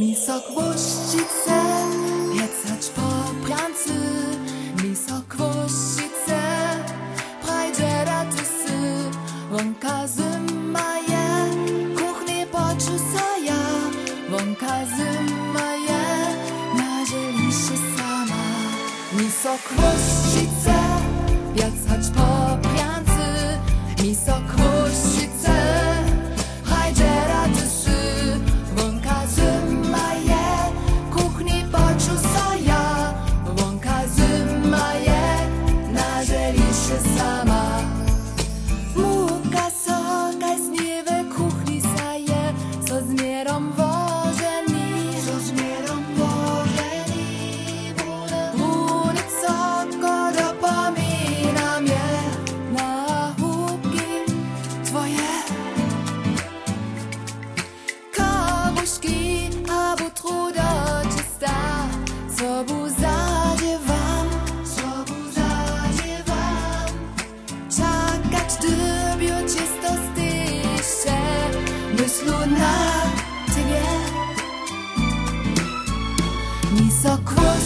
Misok Łościce, jedzać po pracy. Misok Łościce, prajdzie ratysy. Wonka zima je, kuchni poczusa ja. Wonka zima je, marzyliście sama. Misok Łościce, jedzać po pracy. Misok Łościce. summer. so cruel.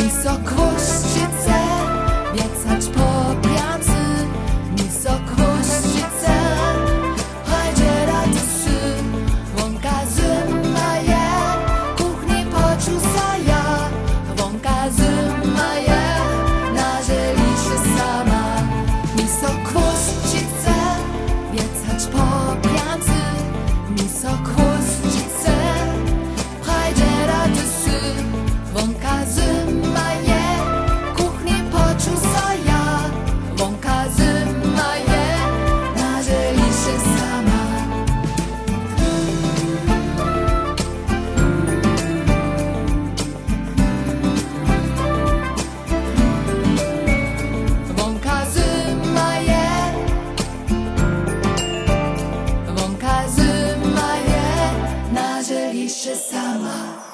Nisokvo. piszę sama.